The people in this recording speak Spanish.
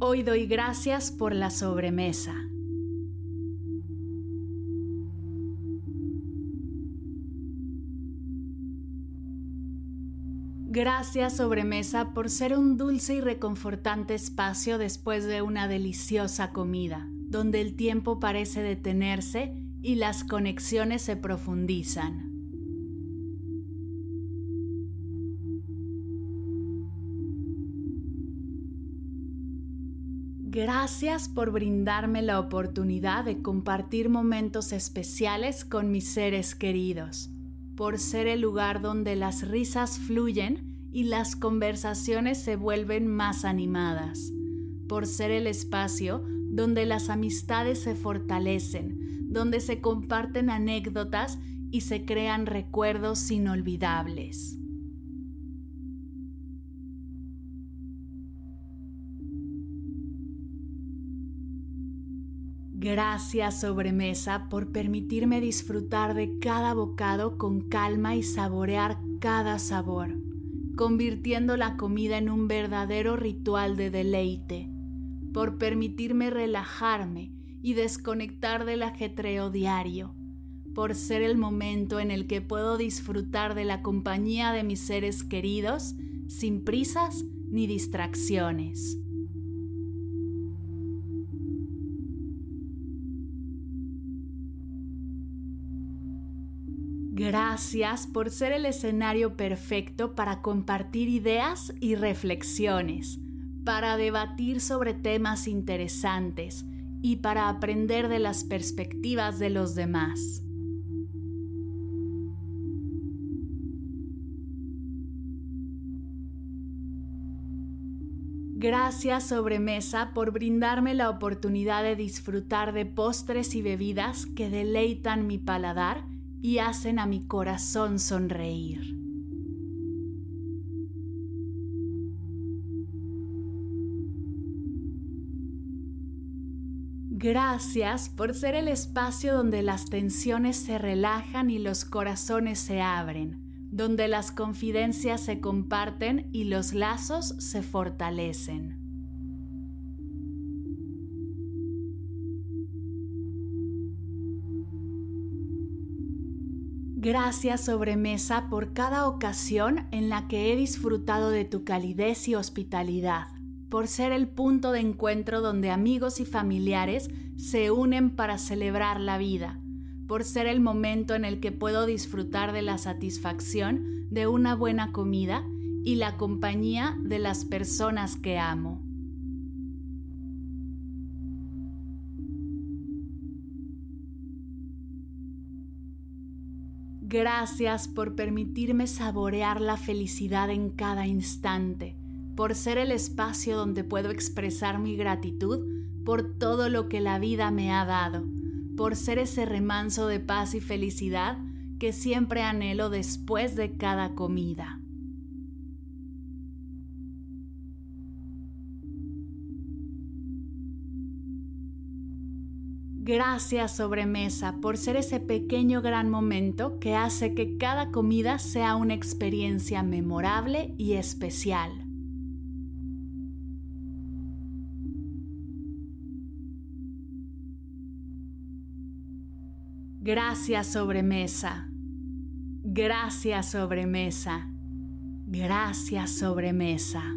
Hoy doy gracias por la sobremesa. Gracias sobremesa por ser un dulce y reconfortante espacio después de una deliciosa comida, donde el tiempo parece detenerse y las conexiones se profundizan. Gracias por brindarme la oportunidad de compartir momentos especiales con mis seres queridos, por ser el lugar donde las risas fluyen y las conversaciones se vuelven más animadas, por ser el espacio donde las amistades se fortalecen, donde se comparten anécdotas y se crean recuerdos inolvidables. Gracias sobremesa por permitirme disfrutar de cada bocado con calma y saborear cada sabor, convirtiendo la comida en un verdadero ritual de deleite, por permitirme relajarme y desconectar del ajetreo diario, por ser el momento en el que puedo disfrutar de la compañía de mis seres queridos sin prisas ni distracciones. Gracias por ser el escenario perfecto para compartir ideas y reflexiones, para debatir sobre temas interesantes y para aprender de las perspectivas de los demás. Gracias sobremesa por brindarme la oportunidad de disfrutar de postres y bebidas que deleitan mi paladar y hacen a mi corazón sonreír. Gracias por ser el espacio donde las tensiones se relajan y los corazones se abren, donde las confidencias se comparten y los lazos se fortalecen. Gracias sobremesa por cada ocasión en la que he disfrutado de tu calidez y hospitalidad, por ser el punto de encuentro donde amigos y familiares se unen para celebrar la vida, por ser el momento en el que puedo disfrutar de la satisfacción de una buena comida y la compañía de las personas que amo. Gracias por permitirme saborear la felicidad en cada instante, por ser el espacio donde puedo expresar mi gratitud por todo lo que la vida me ha dado, por ser ese remanso de paz y felicidad que siempre anhelo después de cada comida. Gracias sobremesa por ser ese pequeño gran momento que hace que cada comida sea una experiencia memorable y especial. Gracias sobremesa. Gracias sobremesa. Gracias sobremesa.